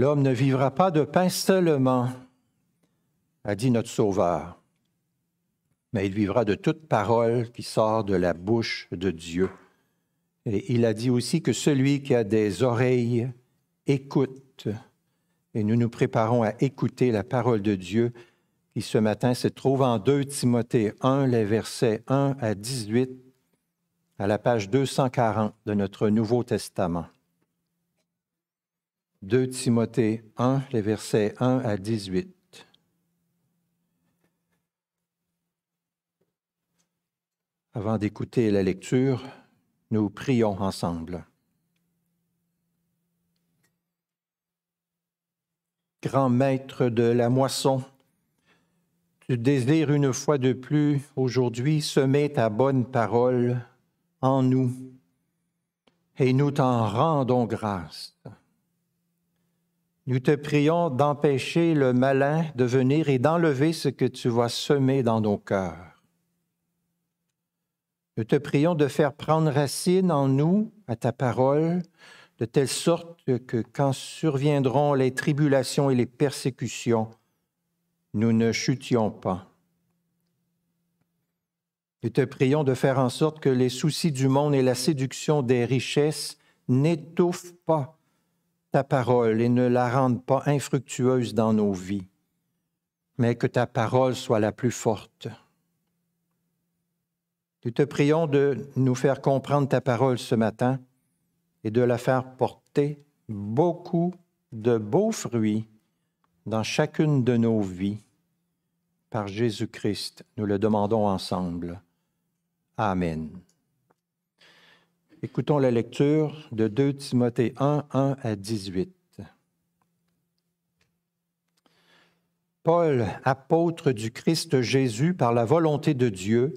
L'homme ne vivra pas de pain seulement, a dit notre Sauveur, mais il vivra de toute parole qui sort de la bouche de Dieu. Et il a dit aussi que celui qui a des oreilles écoute. Et nous nous préparons à écouter la parole de Dieu qui ce matin se trouve en 2 Timothée 1, les versets 1 à 18, à la page 240 de notre Nouveau Testament. 2 Timothée 1, les versets 1 à 18. Avant d'écouter la lecture, nous prions ensemble. Grand maître de la moisson, tu désires une fois de plus aujourd'hui semer ta bonne parole en nous et nous t'en rendons grâce. Nous te prions d'empêcher le malin de venir et d'enlever ce que tu vas semer dans nos cœurs. Nous te prions de faire prendre racine en nous à ta parole, de telle sorte que quand surviendront les tribulations et les persécutions, nous ne chutions pas. Nous te prions de faire en sorte que les soucis du monde et la séduction des richesses n'étouffent pas ta parole et ne la rende pas infructueuse dans nos vies, mais que ta parole soit la plus forte. Nous te prions de nous faire comprendre ta parole ce matin et de la faire porter beaucoup de beaux fruits dans chacune de nos vies. Par Jésus-Christ, nous le demandons ensemble. Amen. Écoutons la lecture de 2 Timothée 1, 1 à 18. Paul, apôtre du Christ Jésus par la volonté de Dieu,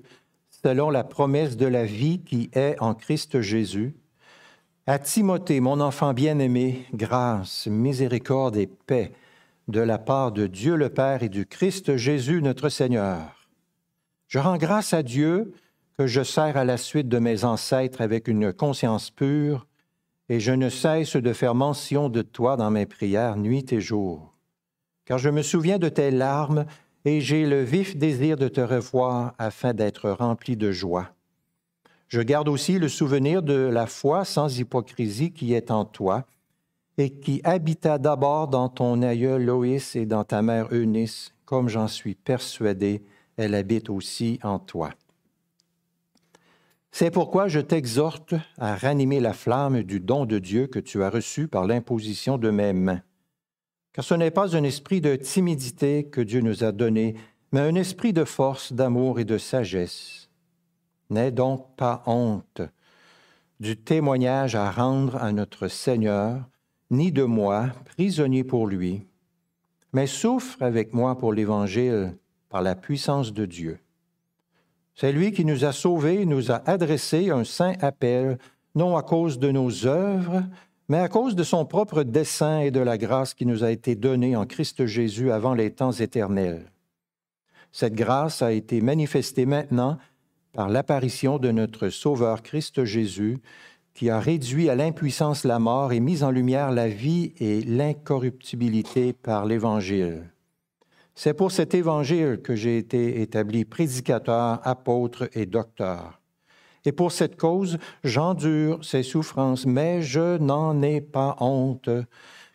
selon la promesse de la vie qui est en Christ Jésus, à Timothée, mon enfant bien-aimé, grâce, miséricorde et paix de la part de Dieu le Père et du Christ Jésus notre Seigneur. Je rends grâce à Dieu que je sers à la suite de mes ancêtres avec une conscience pure, et je ne cesse de faire mention de toi dans mes prières nuit et jour. Car je me souviens de tes larmes, et j'ai le vif désir de te revoir afin d'être rempli de joie. Je garde aussi le souvenir de la foi sans hypocrisie qui est en toi, et qui habita d'abord dans ton aïeul Loïs et dans ta mère Eunice, comme j'en suis persuadé, elle habite aussi en toi. C'est pourquoi je t'exhorte à ranimer la flamme du don de Dieu que tu as reçu par l'imposition de mes mains. Car ce n'est pas un esprit de timidité que Dieu nous a donné, mais un esprit de force, d'amour et de sagesse. N'aie donc pas honte du témoignage à rendre à notre Seigneur, ni de moi, prisonnier pour lui, mais souffre avec moi pour l'Évangile par la puissance de Dieu c'est lui qui nous a sauvés, nous a adressé un saint appel, non à cause de nos œuvres, mais à cause de son propre dessein et de la grâce qui nous a été donnée en Christ Jésus avant les temps éternels. Cette grâce a été manifestée maintenant par l'apparition de notre Sauveur Christ Jésus, qui a réduit à l'impuissance la mort et mis en lumière la vie et l'incorruptibilité par l'Évangile. C'est pour cet évangile que j'ai été établi prédicateur, apôtre et docteur. Et pour cette cause, j'endure ces souffrances, mais je n'en ai pas honte,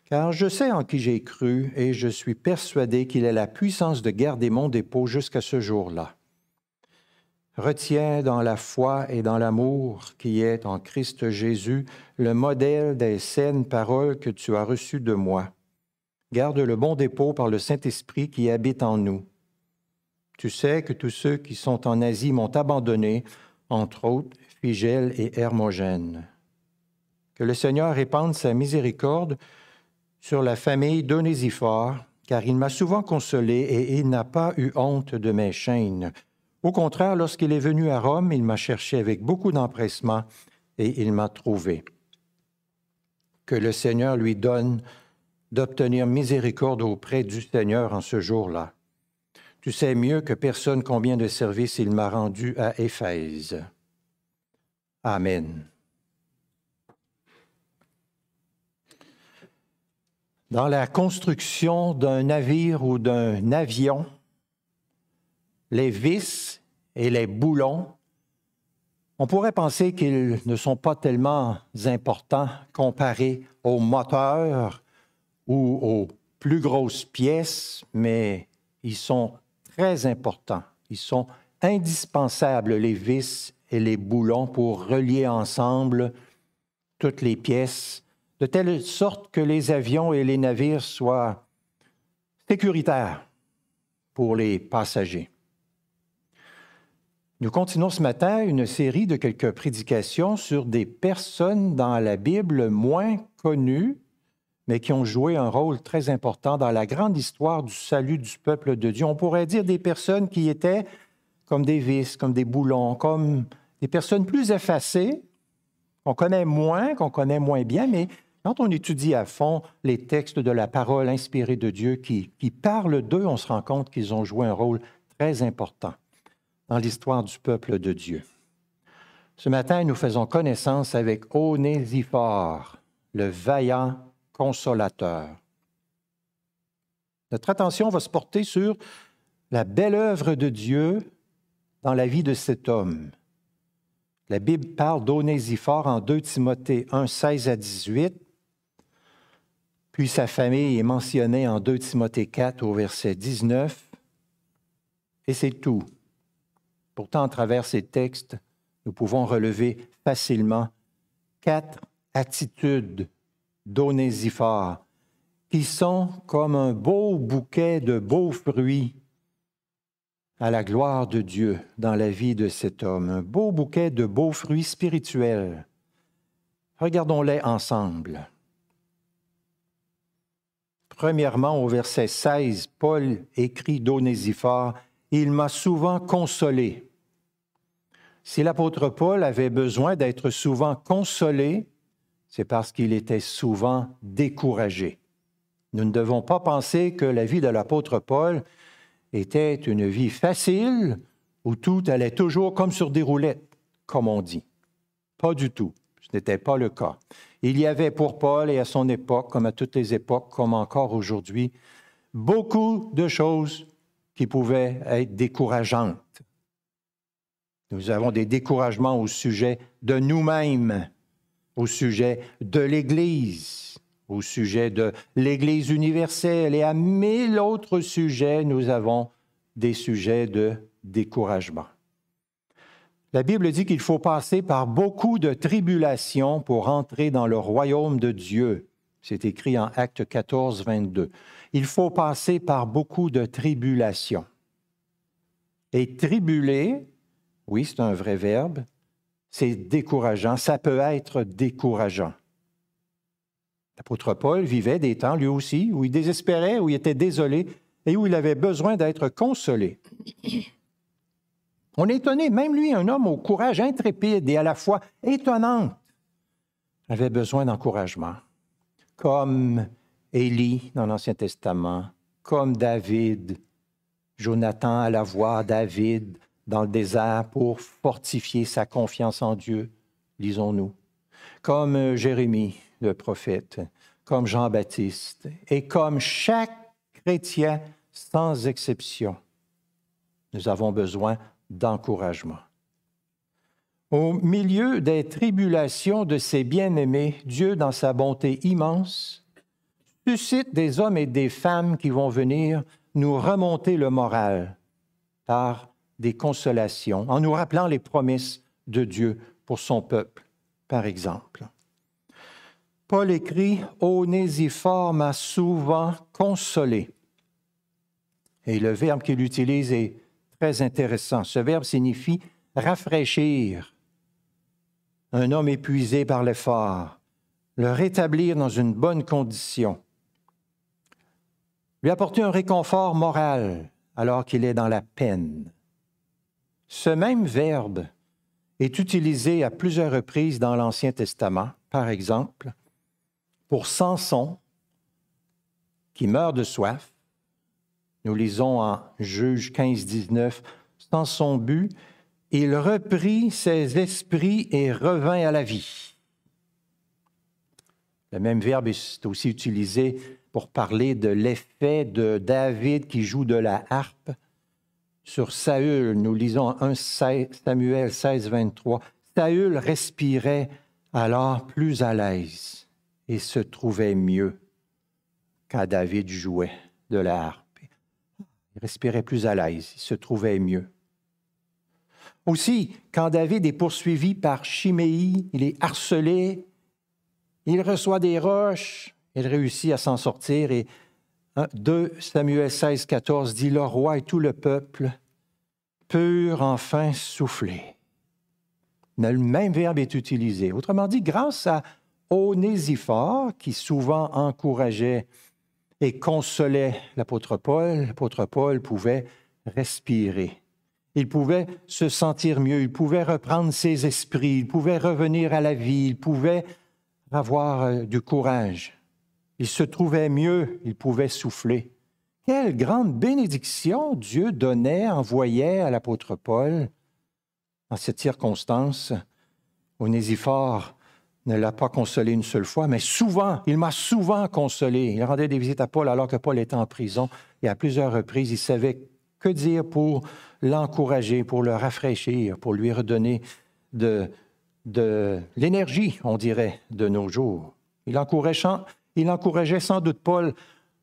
car je sais en qui j'ai cru et je suis persuadé qu'il a la puissance de garder mon dépôt jusqu'à ce jour-là. Retiens dans la foi et dans l'amour qui est en Christ Jésus le modèle des saines paroles que tu as reçues de moi garde le bon dépôt par le Saint-Esprit qui habite en nous. Tu sais que tous ceux qui sont en Asie m'ont abandonné, entre autres Figel et Hermogène. Que le Seigneur répande sa miséricorde sur la famille d'Onésiphore, car il m'a souvent consolé et il n'a pas eu honte de mes chaînes. Au contraire, lorsqu'il est venu à Rome, il m'a cherché avec beaucoup d'empressement et il m'a trouvé. Que le Seigneur lui donne d'obtenir miséricorde auprès du Seigneur en ce jour-là. Tu sais mieux que personne combien de services il m'a rendu à Éphèse. Amen. Dans la construction d'un navire ou d'un avion, les vis et les boulons, on pourrait penser qu'ils ne sont pas tellement importants comparés aux moteurs ou aux plus grosses pièces, mais ils sont très importants. Ils sont indispensables, les vis et les boulons, pour relier ensemble toutes les pièces, de telle sorte que les avions et les navires soient sécuritaires pour les passagers. Nous continuons ce matin une série de quelques prédications sur des personnes dans la Bible moins connues, mais qui ont joué un rôle très important dans la grande histoire du salut du peuple de Dieu. On pourrait dire des personnes qui étaient comme des vis, comme des boulons, comme des personnes plus effacées, qu'on connaît moins, qu'on connaît moins bien, mais quand on étudie à fond les textes de la parole inspirée de Dieu qui, qui parlent d'eux, on se rend compte qu'ils ont joué un rôle très important dans l'histoire du peuple de Dieu. Ce matin, nous faisons connaissance avec Onésiphore, le vaillant consolateur. Notre attention va se porter sur la belle œuvre de Dieu dans la vie de cet homme. La Bible parle d'Onésiphore en 2 Timothée 1, 16 à 18, puis sa famille est mentionnée en 2 Timothée 4 au verset 19, et c'est tout. Pourtant, à travers ces textes, nous pouvons relever facilement quatre attitudes d'Onésiphore qui sont comme un beau bouquet de beaux fruits à la gloire de Dieu dans la vie de cet homme, un beau bouquet de beaux fruits spirituels. Regardons-les ensemble. Premièrement, au verset 16, Paul écrit d'Onésiphore, Il m'a souvent consolé. Si l'apôtre Paul avait besoin d'être souvent consolé, c'est parce qu'il était souvent découragé. Nous ne devons pas penser que la vie de l'apôtre Paul était une vie facile où tout allait toujours comme sur des roulettes, comme on dit. Pas du tout. Ce n'était pas le cas. Il y avait pour Paul et à son époque, comme à toutes les époques, comme encore aujourd'hui, beaucoup de choses qui pouvaient être décourageantes. Nous avons des découragements au sujet de nous-mêmes, au sujet de l'Église, au sujet de l'Église universelle et à mille autres sujets, nous avons des sujets de découragement. La Bible dit qu'il faut passer par beaucoup de tribulations pour entrer dans le royaume de Dieu. C'est écrit en Acte 14, 22. Il faut passer par beaucoup de tribulations. Et tribuler, oui, c'est un vrai verbe, c'est décourageant, ça peut être décourageant. L'apôtre Paul vivait des temps, lui aussi, où il désespérait, où il était désolé et où il avait besoin d'être consolé. On est étonné, même lui, un homme au courage intrépide et à la fois étonnant, avait besoin d'encouragement, comme Élie dans l'Ancien Testament, comme David, Jonathan à la voix, David dans le désert pour fortifier sa confiance en Dieu, lisons-nous, comme Jérémie, le prophète, comme Jean-Baptiste, et comme chaque chrétien sans exception, nous avons besoin d'encouragement. Au milieu des tribulations de ses bien-aimés, Dieu, dans sa bonté immense, suscite des hommes et des femmes qui vont venir nous remonter le moral par des consolations, en nous rappelant les promesses de Dieu pour son peuple, par exemple. Paul écrit Onésiphore m'a souvent consolé. Et le verbe qu'il utilise est très intéressant. Ce verbe signifie rafraîchir un homme épuisé par l'effort, le rétablir dans une bonne condition, lui apporter un réconfort moral alors qu'il est dans la peine. Ce même verbe est utilisé à plusieurs reprises dans l'Ancien Testament. Par exemple, pour Samson, qui meurt de soif. Nous lisons en Juge 15, 19, sans son but, il reprit ses esprits et revint à la vie. Le même verbe est aussi utilisé pour parler de l'effet de David qui joue de la harpe sur Saül. Nous lisons 1 Samuel 16, 23. Saül respirait alors plus à l'aise et se trouvait mieux quand David jouait de la harpe. Il respirait plus à l'aise, il se trouvait mieux. Aussi, quand David est poursuivi par Chiméi, il est harcelé, il reçoit des roches, il réussit à s'en sortir et 2 Samuel 16, 14 dit Le roi et tout le peuple purent enfin souffler. Le même verbe est utilisé. Autrement dit, grâce à Onésiphore, qui souvent encourageait et consolait l'apôtre Paul, l'apôtre Paul pouvait respirer. Il pouvait se sentir mieux, il pouvait reprendre ses esprits, il pouvait revenir à la vie, il pouvait avoir euh, du courage. Il se trouvait mieux, il pouvait souffler. Quelle grande bénédiction Dieu donnait, envoyait à l'apôtre Paul. En cette circonstance, Onésiphore ne l'a pas consolé une seule fois, mais souvent, il m'a souvent consolé. Il rendait des visites à Paul alors que Paul était en prison et à plusieurs reprises, il savait que dire pour l'encourager, pour le rafraîchir, pour lui redonner de, de l'énergie, on dirait, de nos jours. Il encourageait, il encourageait sans doute Paul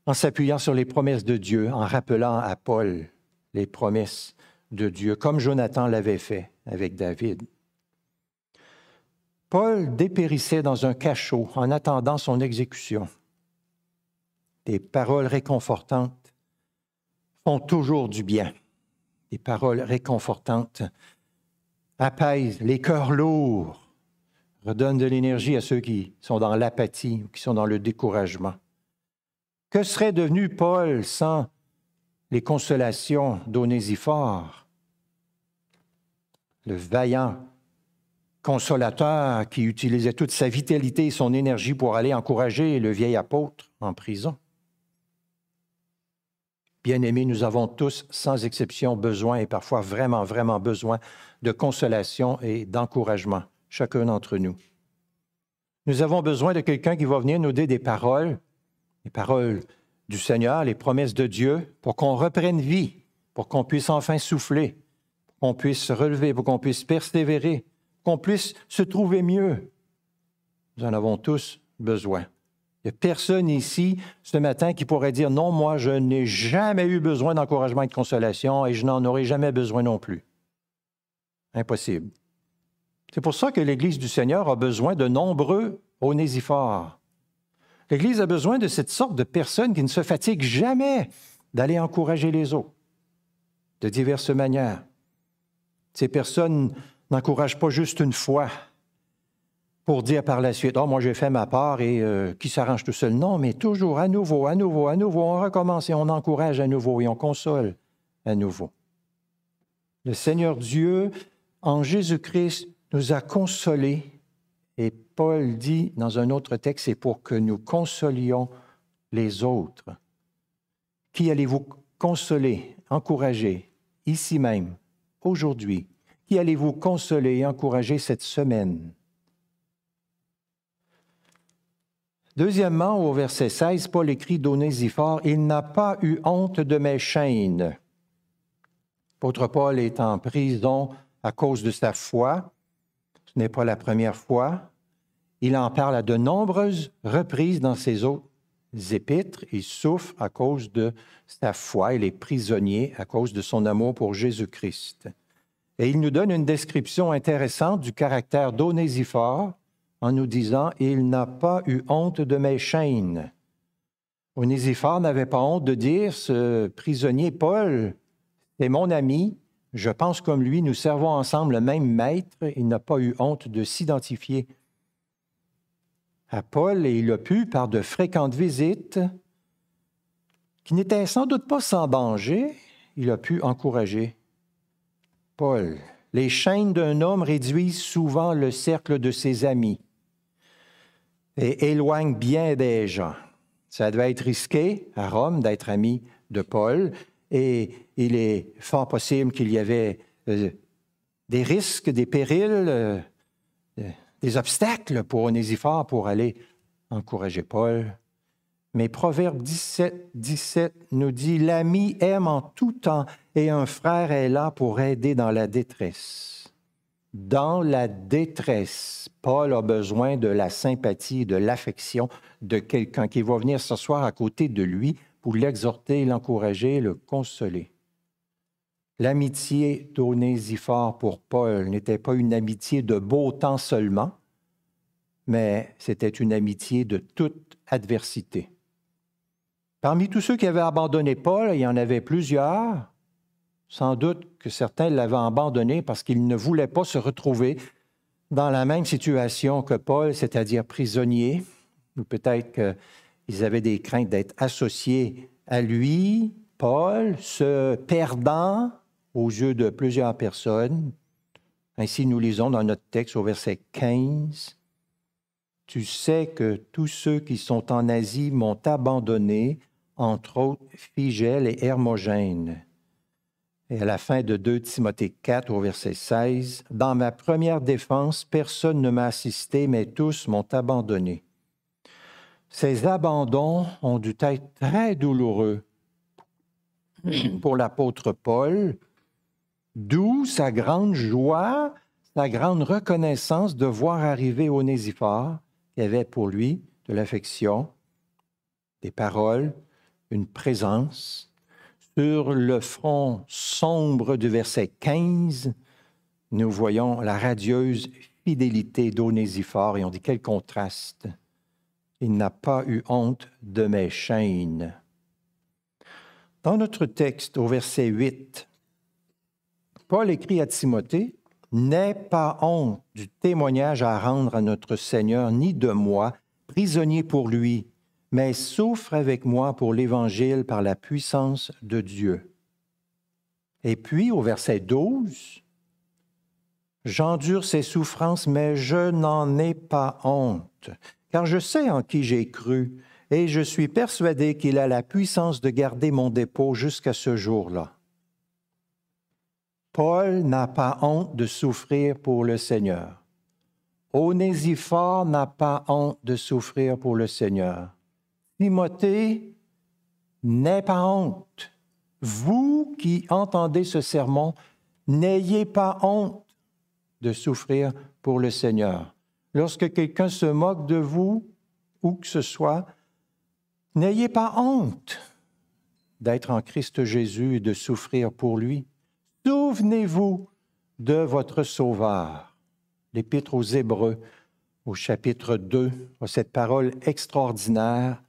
en s'appuyant sur les promesses de Dieu, en rappelant à Paul les promesses de Dieu, comme Jonathan l'avait fait avec David. Paul dépérissait dans un cachot en attendant son exécution. Des paroles réconfortantes font toujours du bien. Des paroles réconfortantes apaisent les cœurs lourds, redonnent de l'énergie à ceux qui sont dans l'apathie ou qui sont dans le découragement. Que serait devenu Paul sans les consolations d'Onésiphore, le vaillant consolateur qui utilisait toute sa vitalité et son énergie pour aller encourager le vieil apôtre en prison. Bien-aimés, nous avons tous, sans exception, besoin, et parfois vraiment, vraiment besoin, de consolation et d'encouragement, chacun d'entre nous. Nous avons besoin de quelqu'un qui va venir nous dire des paroles, les paroles du Seigneur, les promesses de Dieu, pour qu'on reprenne vie, pour qu'on puisse enfin souffler, pour qu'on puisse se relever, pour qu'on puisse persévérer, qu'on puisse se trouver mieux. Nous en avons tous besoin. Il n'y a personne ici ce matin qui pourrait dire non, moi, je n'ai jamais eu besoin d'encouragement et de consolation et je n'en aurai jamais besoin non plus. Impossible. C'est pour ça que l'Église du Seigneur a besoin de nombreux onésiphores. L'Église a besoin de cette sorte de personnes qui ne se fatiguent jamais d'aller encourager les autres de diverses manières. Ces personnes n'encourage pas juste une fois pour dire par la suite, oh, moi j'ai fait ma part et euh, qui s'arrange tout seul. Non, mais toujours à nouveau, à nouveau, à nouveau, on recommence et on encourage à nouveau et on console à nouveau. Le Seigneur Dieu, en Jésus-Christ, nous a consolés et Paul dit dans un autre texte, c'est pour que nous consolions les autres. Qui allez-vous consoler, encourager, ici même, aujourd'hui, qui allez-vous consoler et encourager cette semaine? Deuxièmement, au verset 16, Paul écrit d'Onésiphore, Il n'a pas eu honte de mes chaînes. L'apôtre Paul est en prison à cause de sa foi. Ce n'est pas la première fois. Il en parle à de nombreuses reprises dans ses autres épîtres. Il souffre à cause de sa foi. Il est prisonnier à cause de son amour pour Jésus-Christ. Et il nous donne une description intéressante du caractère d'Onésiphore en nous disant Il n'a pas eu honte de mes chaînes. Onésiphore n'avait pas honte de dire Ce prisonnier Paul est mon ami, je pense comme lui, nous servons ensemble le même maître. Il n'a pas eu honte de s'identifier à Paul et il a pu, par de fréquentes visites, qui n'étaient sans doute pas sans danger, il a pu encourager Paul, les chaînes d'un homme réduisent souvent le cercle de ses amis et éloignent bien des gens. Ça devait être risqué à Rome d'être ami de Paul et il est fort possible qu'il y avait euh, des risques, des périls, euh, des obstacles pour Onésiphore pour aller encourager Paul. Mais Proverbe 17, 17 nous dit, L'ami aime en tout temps et un frère est là pour aider dans la détresse. Dans la détresse, Paul a besoin de la sympathie, de l'affection de quelqu'un qui va venir s'asseoir à côté de lui pour l'exhorter, l'encourager, le consoler. L'amitié d'Onésiphore pour Paul n'était pas une amitié de beau temps seulement, mais c'était une amitié de toute adversité. Parmi tous ceux qui avaient abandonné Paul, il y en avait plusieurs. Sans doute que certains l'avaient abandonné parce qu'ils ne voulaient pas se retrouver dans la même situation que Paul, c'est-à-dire prisonnier, ou peut-être qu'ils avaient des craintes d'être associés à lui, Paul, se perdant aux yeux de plusieurs personnes. Ainsi, nous lisons dans notre texte au verset 15, Tu sais que tous ceux qui sont en Asie m'ont abandonné, entre autres Figel et Hermogène. Et à la fin de 2 Timothée 4 au verset 16, Dans ma première défense, personne ne m'a assisté, mais tous m'ont abandonné. Ces abandons ont dû être très douloureux pour l'apôtre Paul, d'où sa grande joie, sa grande reconnaissance de voir arriver Onésifore, qui avait pour lui de l'affection, des paroles, une présence. Sur le front sombre du verset 15, nous voyons la radieuse fidélité d'Onésiphore et on dit quel contraste. Il n'a pas eu honte de mes chaînes. Dans notre texte, au verset 8, Paul écrit à Timothée, N'aie pas honte du témoignage à rendre à notre Seigneur, ni de moi, prisonnier pour lui, mais souffre avec moi pour l'Évangile par la puissance de Dieu. Et puis au verset 12, J'endure ces souffrances, mais je n'en ai pas honte, car je sais en qui j'ai cru, et je suis persuadé qu'il a la puissance de garder mon dépôt jusqu'à ce jour-là. Paul n'a pas honte de souffrir pour le Seigneur. Onésiphore n'a pas honte de souffrir pour le Seigneur. Timothée, n'aie pas honte. Vous qui entendez ce sermon, n'ayez pas honte de souffrir pour le Seigneur. Lorsque quelqu'un se moque de vous, où que ce soit, n'ayez pas honte d'être en Christ Jésus et de souffrir pour lui. Souvenez-vous de votre Sauveur. L'Épître aux Hébreux, au chapitre 2, cette parole extraordinaire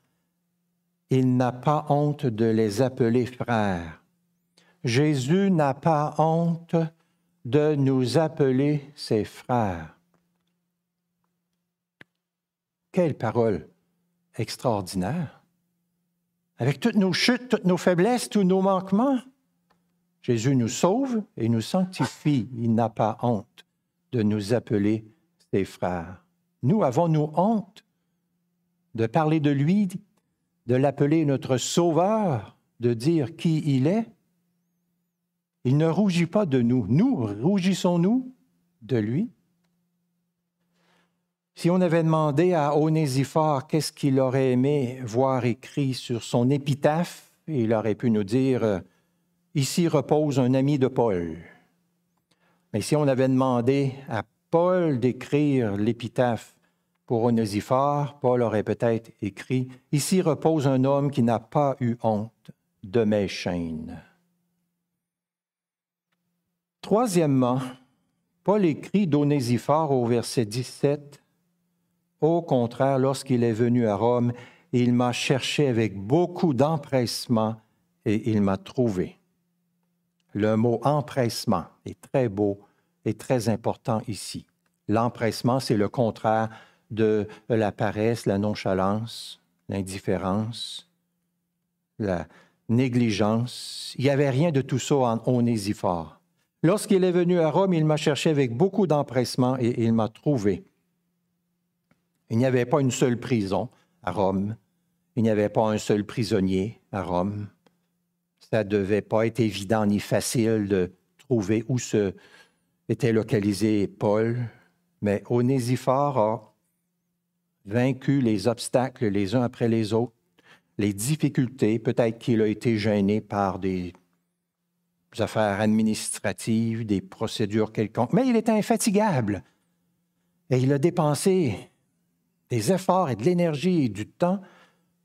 il n'a pas honte de les appeler frères. Jésus n'a pas honte de nous appeler ses frères. Quelle parole extraordinaire. Avec toutes nos chutes, toutes nos faiblesses, tous nos manquements, Jésus nous sauve et nous sanctifie. Il n'a pas honte de nous appeler ses frères. Nous avons-nous honte de parler de lui, de l'appeler notre Sauveur, de dire qui il est? Il ne rougit pas de nous. Nous, rougissons-nous de lui? Si on avait demandé à Onésiphore qu'est-ce qu'il aurait aimé voir écrit sur son épitaphe, il aurait pu nous dire Ici repose un ami de Paul. Mais si on avait demandé à Paul d'écrire l'épitaphe pour Onésifore, Paul aurait peut-être écrit Ici repose un homme qui n'a pas eu honte de mes chaînes. Troisièmement, Paul écrit d'Onésifore au verset 17 Au contraire, lorsqu'il est venu à Rome, il m'a cherché avec beaucoup d'empressement et il m'a trouvé. Le mot empressement est très beau et très important ici. L'empressement, c'est le contraire de la paresse, la nonchalance, l'indifférence, la négligence. Il n'y avait rien de tout ça en Onésifore. Lorsqu'il est venu à Rome, il m'a cherché avec beaucoup d'empressement et il m'a trouvé. Il n'y avait pas une seule prison à Rome. Il n'y avait pas un seul prisonnier à Rome. Ça ne devait pas être évident ni facile de trouver où se était localisé Paul, mais Onésifore a vaincu les obstacles les uns après les autres. les difficultés, peut-être qu'il a été gêné par des affaires administratives, des procédures quelconques, mais il était infatigable. Et il a dépensé des efforts et de l'énergie et du temps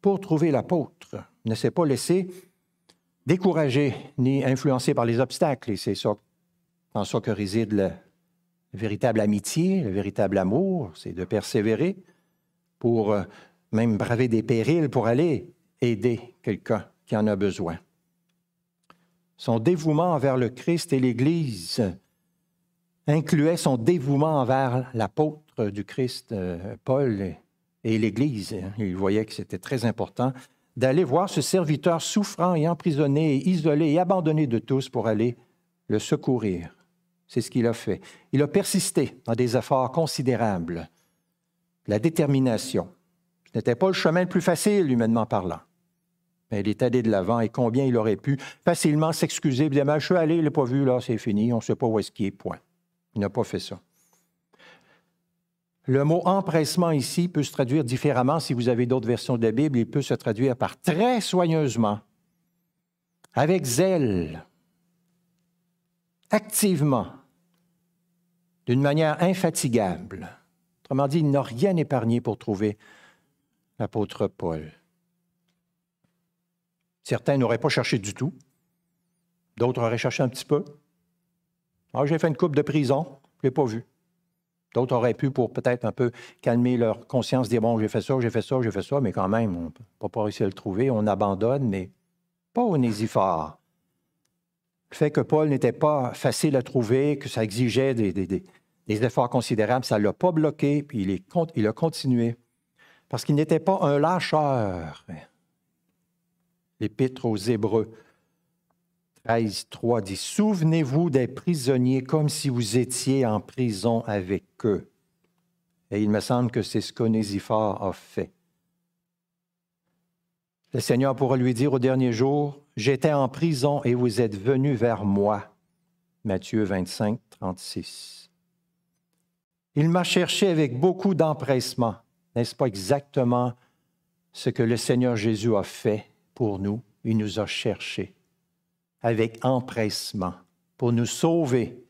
pour trouver l'apôtre. Il ne s'est pas laissé décourager ni influencé par les obstacles. Et c'est en ça que réside la véritable amitié, le véritable amour, c'est de persévérer pour euh, même braver des périls pour aller aider quelqu'un qui en a besoin. Son dévouement envers le Christ et l'Église incluait son dévouement envers l'apôtre du Christ, euh, Paul, et l'Église. Il voyait que c'était très important d'aller voir ce serviteur souffrant et emprisonné, isolé et abandonné de tous pour aller le secourir. C'est ce qu'il a fait. Il a persisté dans des efforts considérables. La détermination. Ce n'était pas le chemin le plus facile, humainement parlant. Mais il est allé de l'avant et combien il aurait pu facilement s'excuser, Je suis allé, il n'a pas vu, là, c'est fini, on ne sait pas où est-ce qu'il est, point. Il n'a pas fait ça. Le mot empressement ici peut se traduire différemment. Si vous avez d'autres versions de la Bible, il peut se traduire par très soigneusement, avec zèle, activement, d'une manière infatigable. Autrement dit, il n'a rien épargné pour trouver l'apôtre Paul. Certains n'auraient pas cherché du tout. D'autres auraient cherché un petit peu. Ah, j'ai fait une coupe de prison, je ne l'ai pas vu. D'autres auraient pu, pour peut-être un peu calmer leur conscience, dire Bon, j'ai fait ça, j'ai fait ça, j'ai fait ça, mais quand même, on peut pas réussir à le trouver, on abandonne, mais pas au Nésiphore. Le fait que Paul n'était pas facile à trouver, que ça exigeait des, efforts considérables, ça ne l'a pas bloqué, puis il, il a continué. Parce qu'il n'était pas un lâcheur. L'Épître aux Hébreux 13, 3 dit Souvenez-vous des prisonniers comme si vous étiez en prison avec eux. Et il me semble que c'est ce qu'Onésiphore a fait. Le Seigneur pourra lui dire au dernier jour J'étais en prison et vous êtes venus vers moi. Matthieu 25, 36. Il m'a cherché avec beaucoup d'empressement. N'est-ce pas exactement ce que le Seigneur Jésus a fait pour nous? Il nous a cherchés avec empressement pour nous sauver.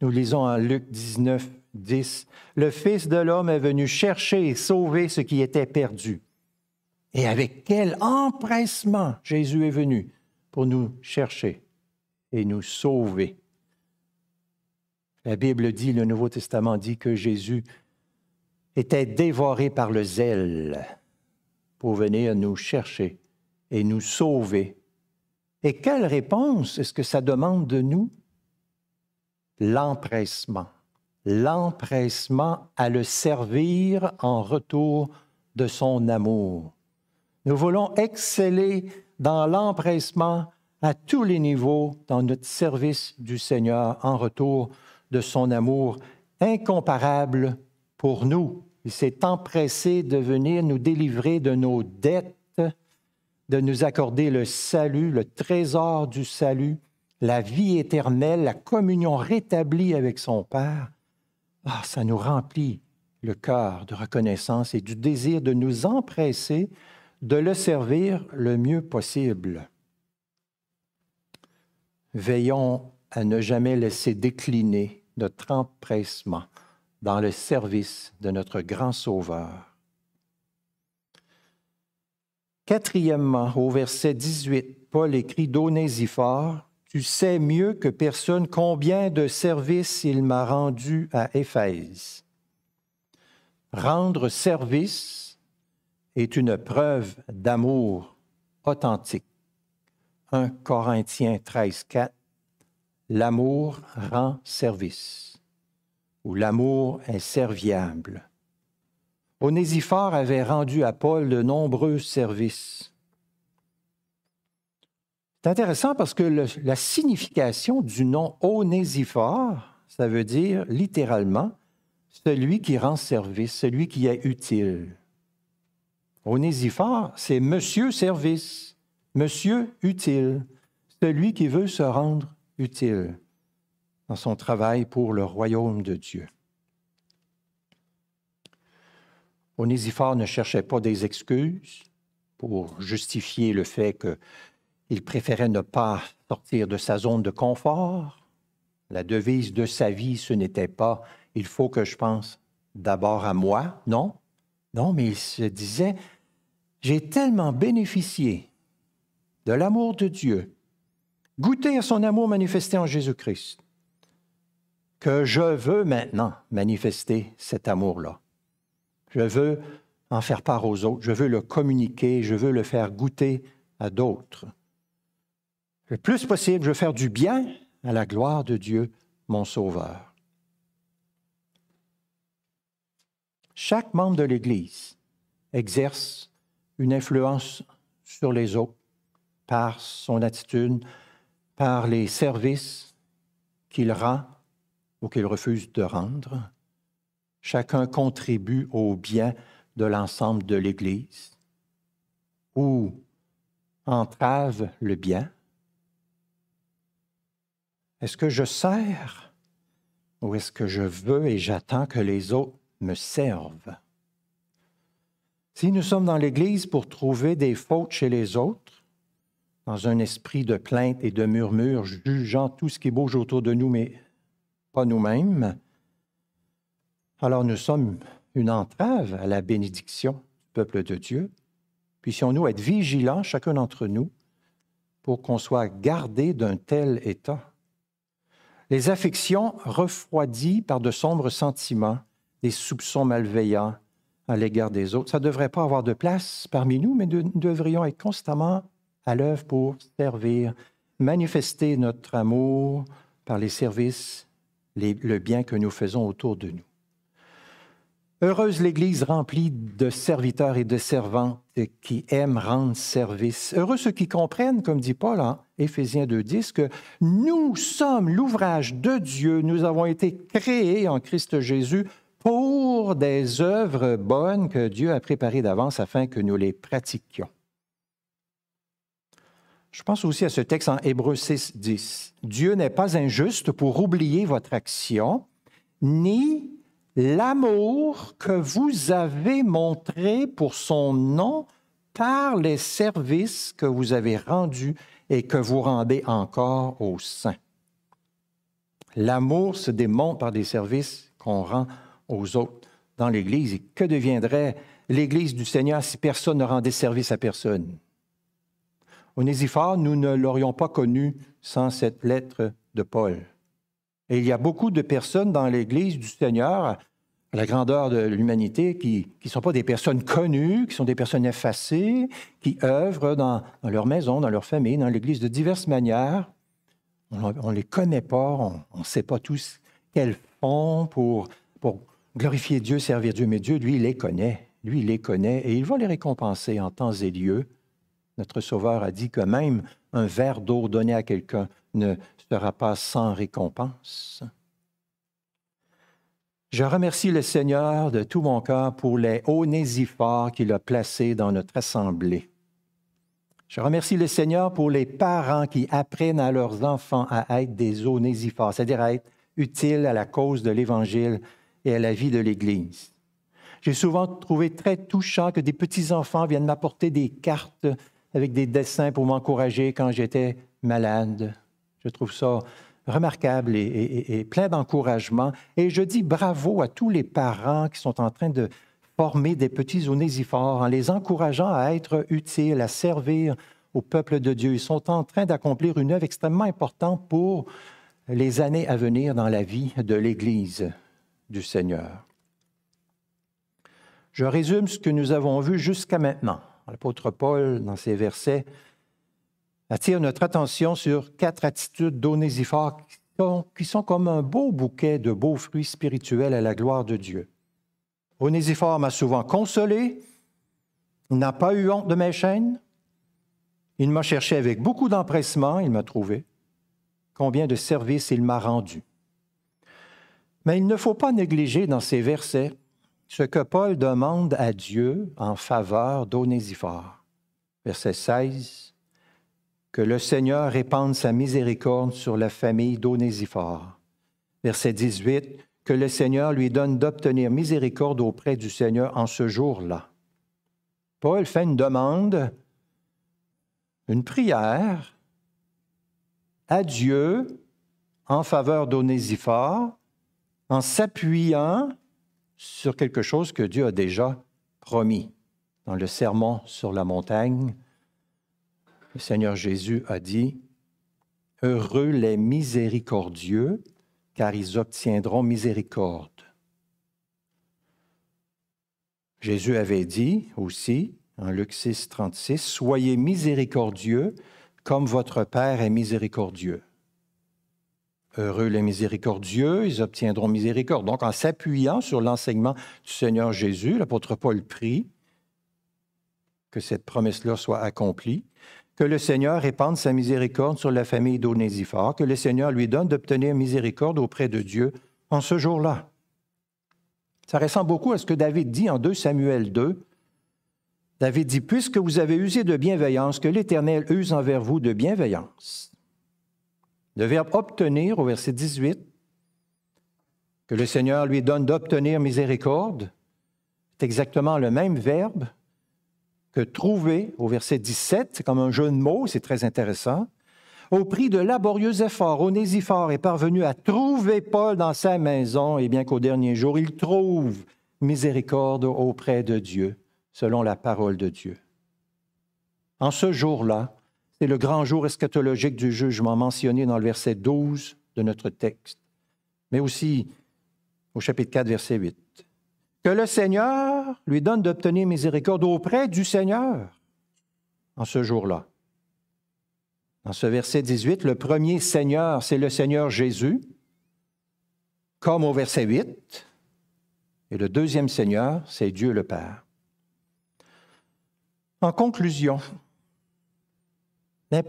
Nous lisons en Luc 19, 10, Le Fils de l'homme est venu chercher et sauver ce qui était perdu. Et avec quel empressement Jésus est venu pour nous chercher et nous sauver. La Bible dit, le Nouveau Testament dit que Jésus était dévoré par le zèle pour venir nous chercher et nous sauver et quelle réponse est-ce que ça demande de nous? L'empressement. L'empressement à le servir en retour de son amour. Nous voulons exceller dans l'empressement à tous les niveaux dans notre service du Seigneur en retour de son amour incomparable pour nous. Il s'est empressé de venir nous délivrer de nos dettes de nous accorder le salut, le trésor du salut, la vie éternelle, la communion rétablie avec son Père, ah, ça nous remplit le cœur de reconnaissance et du désir de nous empresser de le servir le mieux possible. Veillons à ne jamais laisser décliner notre empressement dans le service de notre grand Sauveur. Quatrièmement, au verset 18, Paul écrit d'Onésiphore, Tu sais mieux que personne combien de services il m'a rendu à Éphèse. Rendre service est une preuve d'amour authentique. 1 Corinthiens 13, 4, L'amour rend service, ou l'amour est serviable. Onésiphore avait rendu à Paul de nombreux services. C'est intéressant parce que la signification du nom Onésiphore, ça veut dire littéralement celui qui rend service, celui qui est utile. Onésiphore, c'est Monsieur Service, Monsieur Utile, celui qui veut se rendre utile dans son travail pour le royaume de Dieu. Onésiphore ne cherchait pas des excuses pour justifier le fait qu'il préférait ne pas sortir de sa zone de confort. La devise de sa vie, ce n'était pas il faut que je pense d'abord à moi, non, non, mais il se disait, j'ai tellement bénéficié de l'amour de Dieu, goûté à son amour manifesté en Jésus-Christ, que je veux maintenant manifester cet amour-là. Je veux en faire part aux autres, je veux le communiquer, je veux le faire goûter à d'autres. Le plus possible, je veux faire du bien à la gloire de Dieu, mon Sauveur. Chaque membre de l'Église exerce une influence sur les autres par son attitude, par les services qu'il rend ou qu'il refuse de rendre. Chacun contribue au bien de l'ensemble de l'Église ou entrave le bien. Est-ce que je sers ou est-ce que je veux et j'attends que les autres me servent? Si nous sommes dans l'Église pour trouver des fautes chez les autres, dans un esprit de plainte et de murmure, jugeant tout ce qui bouge autour de nous, mais pas nous-mêmes, alors nous sommes une entrave à la bénédiction du peuple de Dieu. Puissions-nous être vigilants, chacun d'entre nous, pour qu'on soit gardé d'un tel état. Les affections refroidies par de sombres sentiments, des soupçons malveillants, à l'égard des autres. Ça ne devrait pas avoir de place parmi nous, mais nous devrions être constamment à l'œuvre pour servir, manifester notre amour par les services, le bien que nous faisons autour de nous. Heureuse l'Église remplie de serviteurs et de servantes qui aiment rendre service. Heureux ceux qui comprennent, comme dit Paul en Éphésiens 2.10, que nous sommes l'ouvrage de Dieu. Nous avons été créés en Christ Jésus pour des œuvres bonnes que Dieu a préparées d'avance afin que nous les pratiquions. Je pense aussi à ce texte en Hébreu 6, 10. Dieu n'est pas injuste pour oublier votre action, ni l'amour que vous avez montré pour son nom par les services que vous avez rendus et que vous rendez encore aux saints. L'amour se démontre par des services qu'on rend aux autres dans l'Église. Et que deviendrait l'Église du Seigneur si personne ne rendait service à personne? Onésiphore, nous ne l'aurions pas connu sans cette lettre de Paul. Et il y a beaucoup de personnes dans l'Église du Seigneur, à la grandeur de l'humanité, qui ne sont pas des personnes connues, qui sont des personnes effacées, qui œuvrent dans, leur maison, dans leur famille, dans l'Église de diverses manières. On ne les connaît pas, on ne sait pas tous qu'elles font pour, pour glorifier Dieu, servir Dieu, mais Dieu, lui, les connaît. Lui, il les connaît et il va les récompenser en temps et lieu. Notre Sauveur a dit que même un verre d'eau donné à quelqu'un ne sera pas sans récompense. Je remercie le Seigneur de tout mon cœur pour les onésiphores qu'il a placés dans notre assemblée. Je remercie le Seigneur pour les parents qui apprennent à leurs enfants à être des onésiphores, c'est-à-dire à être utiles à la cause de l'Évangile et à la vie de l'Église. J'ai souvent trouvé très touchant que des petits-enfants viennent m'apporter des cartes avec des dessins pour m'encourager quand j'étais malade. Je trouve ça remarquable et, plein d'encouragement. Et je dis bravo à tous les parents qui sont en train de former des petits onésiphores en les encourageant à être utiles, à servir au peuple de Dieu. Ils sont en train d'accomplir une œuvre extrêmement importante pour les années à venir dans la vie de l'Église du Seigneur. Je résume ce que nous avons vu jusqu'à maintenant. L'apôtre Paul, dans ses versets, attire notre attention sur quatre attitudes d'Onésiphore qui sont, comme un beau bouquet de beaux fruits spirituels à la gloire de Dieu. Onésiphore m'a souvent consolé, il n'a pas eu honte de mes chaînes, il m'a cherché avec beaucoup d'empressement, il m'a trouvé. Combien de services il m'a rendu. Mais il ne faut pas négliger dans ces versets ce que Paul demande à Dieu en faveur d'Onésiphore. Verset 16, que le Seigneur répande sa miséricorde sur la famille d'Onésiphore. Verset 18, que le Seigneur lui donne d'obtenir miséricorde auprès du Seigneur en ce jour-là. Paul fait une demande, une prière à Dieu en faveur d'Onésiphore en s'appuyant sur quelque chose que Dieu a déjà promis. Dans le sermon sur la montagne, le Seigneur Jésus a dit, Heureux les miséricordieux, car ils obtiendront miséricorde. Jésus avait dit aussi, en Luc 6, 36, Soyez miséricordieux comme votre Père est miséricordieux. Heureux les miséricordieux, ils obtiendront miséricorde. Donc, en s'appuyant sur l'enseignement du Seigneur Jésus, l'apôtre Paul prie que cette promesse-là soit accomplie, que le Seigneur répande sa miséricorde sur la famille d'Onésiphore, que le Seigneur lui donne d'obtenir miséricorde auprès de Dieu en ce jour-là. Ça ressemble beaucoup à ce que David dit en 2 Samuel 2. David dit, Puisque vous avez usé de bienveillance, que l'Éternel use envers vous de bienveillance. Le verbe obtenir au verset 18, que le Seigneur lui donne d'obtenir miséricorde, c'est exactement le même verbe que trouver au verset 17, c'est comme un jeu de mots, c'est très intéressant. Au prix de laborieux efforts, Onésiphore est parvenu à trouver Paul dans sa maison, et bien qu'au dernier jour, il trouve miséricorde auprès de Dieu, selon la parole de Dieu. En ce jour-là, c'est le grand jour eschatologique du jugement mentionné dans le verset 12 de notre texte, mais aussi au chapitre 4, verset 8 que le Seigneur lui donne d'obtenir miséricorde auprès du Seigneur en ce jour-là. Dans ce verset 18, le premier Seigneur, c'est le Seigneur Jésus, comme au verset 8, et le deuxième Seigneur, c'est Dieu le Père. En conclusion,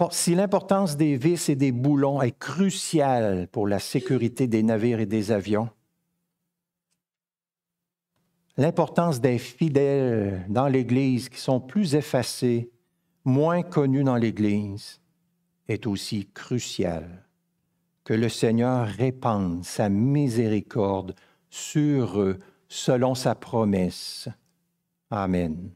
si l'importance des vis et des boulons est cruciale pour la sécurité des navires et des avions, l'importance des fidèles dans l'Église qui sont plus effacés, moins connus dans l'Église, est aussi cruciale. Que le Seigneur répande sa miséricorde sur eux selon sa promesse. Amen.